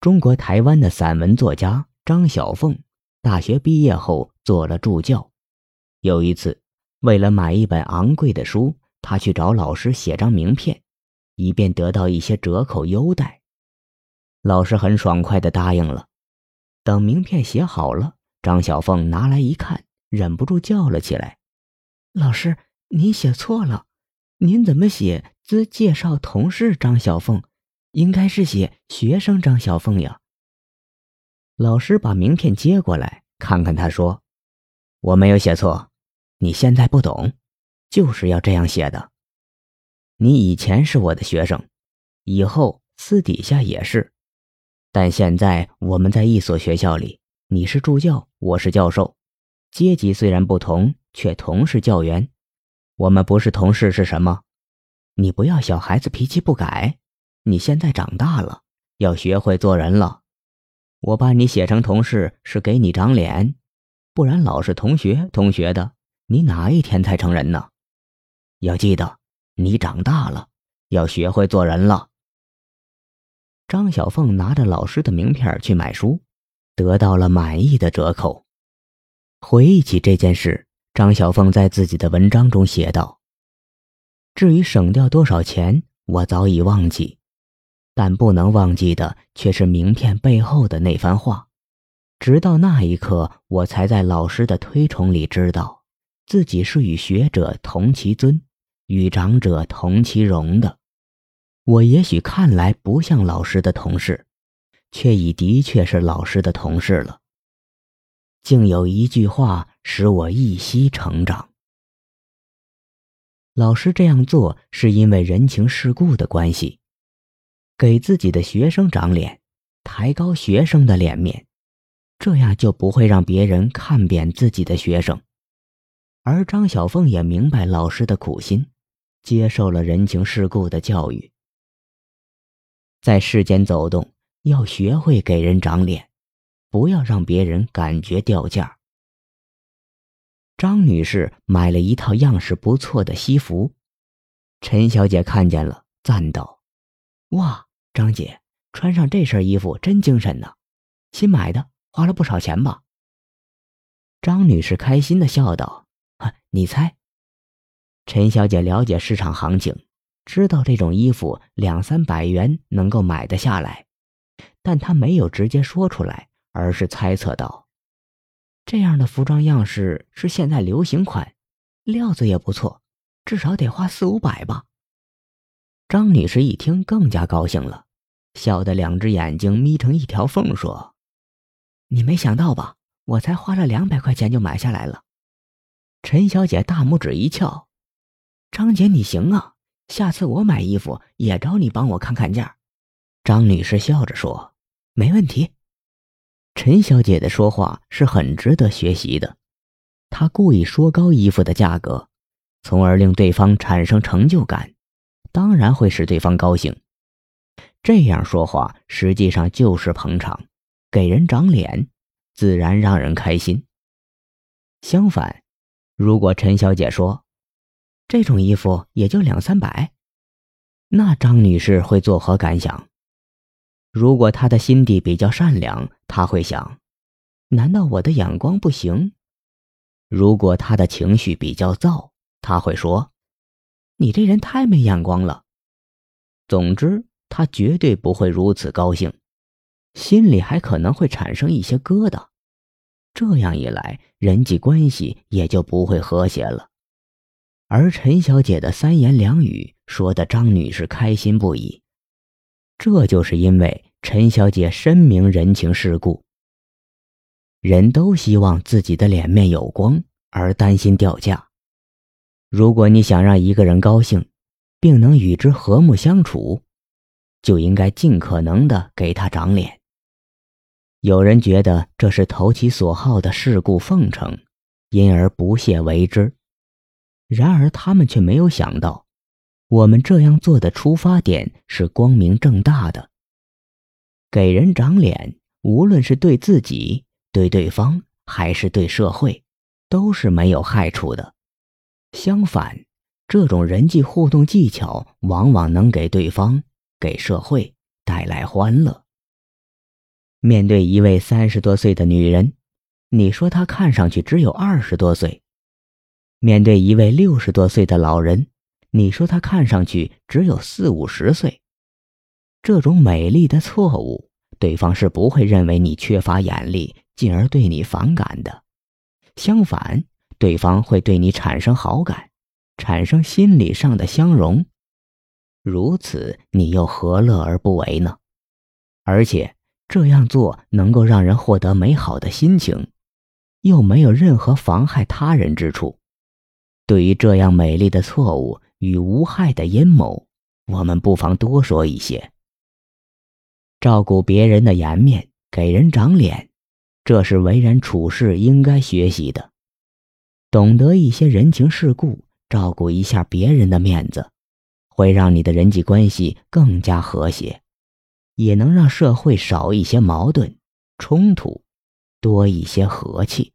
中国台湾的散文作家张小凤，大学毕业后做了助教。有一次，为了买一本昂贵的书，他去找老师写张名片，以便得到一些折扣优待。老师很爽快地答应了。等名片写好了，张小凤拿来一看，忍不住叫了起来：“老师，您写错了，您怎么写‘兹介绍同事张小凤’？”应该是写学生张小凤呀。老师把名片接过来看看，他说：“我没有写错，你现在不懂，就是要这样写的。你以前是我的学生，以后私底下也是，但现在我们在一所学校里，你是助教，我是教授，阶级虽然不同，却同是教员。我们不是同事是什么？你不要小孩子脾气不改。”你现在长大了，要学会做人了。我把你写成同事是给你长脸，不然老是同学同学的，你哪一天才成人呢？要记得，你长大了，要学会做人了。张小凤拿着老师的名片去买书，得到了满意的折扣。回忆起这件事，张小凤在自己的文章中写道：“至于省掉多少钱，我早已忘记。”但不能忘记的却是名片背后的那番话。直到那一刻，我才在老师的推崇里知道，自己是与学者同其尊，与长者同其荣的。我也许看来不像老师的同事，却已的确是老师的同事了。竟有一句话使我一息成长。老师这样做是因为人情世故的关系。给自己的学生长脸，抬高学生的脸面，这样就不会让别人看扁自己的学生。而张小凤也明白老师的苦心，接受了人情世故的教育。在世间走动，要学会给人长脸，不要让别人感觉掉价。张女士买了一套样式不错的西服，陈小姐看见了，赞道：“哇！”张姐穿上这身衣服真精神呢，新买的，花了不少钱吧？张女士开心的笑道：“你猜？”陈小姐了解市场行情，知道这种衣服两三百元能够买得下来，但她没有直接说出来，而是猜测道：“这样的服装样式是现在流行款，料子也不错，至少得花四五百吧。”张女士一听更加高兴了。笑得两只眼睛眯成一条缝，说：“你没想到吧？我才花了两百块钱就买下来了。”陈小姐大拇指一翘：“张姐，你行啊！下次我买衣服也找你帮我看看价。”张女士笑着说：“没问题。”陈小姐的说话是很值得学习的，她故意说高衣服的价格，从而令对方产生成就感，当然会使对方高兴。这样说话实际上就是捧场，给人长脸，自然让人开心。相反，如果陈小姐说这种衣服也就两三百，那张女士会作何感想？如果她的心地比较善良，她会想：难道我的眼光不行？如果她的情绪比较躁，她会说：你这人太没眼光了。总之。他绝对不会如此高兴，心里还可能会产生一些疙瘩。这样一来，人际关系也就不会和谐了。而陈小姐的三言两语说的张女士开心不已，这就是因为陈小姐深明人情世故。人都希望自己的脸面有光，而担心掉价。如果你想让一个人高兴，并能与之和睦相处。就应该尽可能的给他长脸。有人觉得这是投其所好的世故奉承，因而不屑为之。然而他们却没有想到，我们这样做的出发点是光明正大的。给人长脸，无论是对自己、对对方，还是对社会，都是没有害处的。相反，这种人际互动技巧往往能给对方。给社会带来欢乐。面对一位三十多岁的女人，你说她看上去只有二十多岁；面对一位六十多岁的老人，你说她看上去只有四五十岁。这种美丽的错误，对方是不会认为你缺乏眼力，进而对你反感的。相反，对方会对你产生好感，产生心理上的相融。如此，你又何乐而不为呢？而且这样做能够让人获得美好的心情，又没有任何妨害他人之处。对于这样美丽的错误与无害的阴谋，我们不妨多说一些。照顾别人的颜面，给人长脸，这是为人处事应该学习的。懂得一些人情世故，照顾一下别人的面子。会让你的人际关系更加和谐，也能让社会少一些矛盾冲突，多一些和气。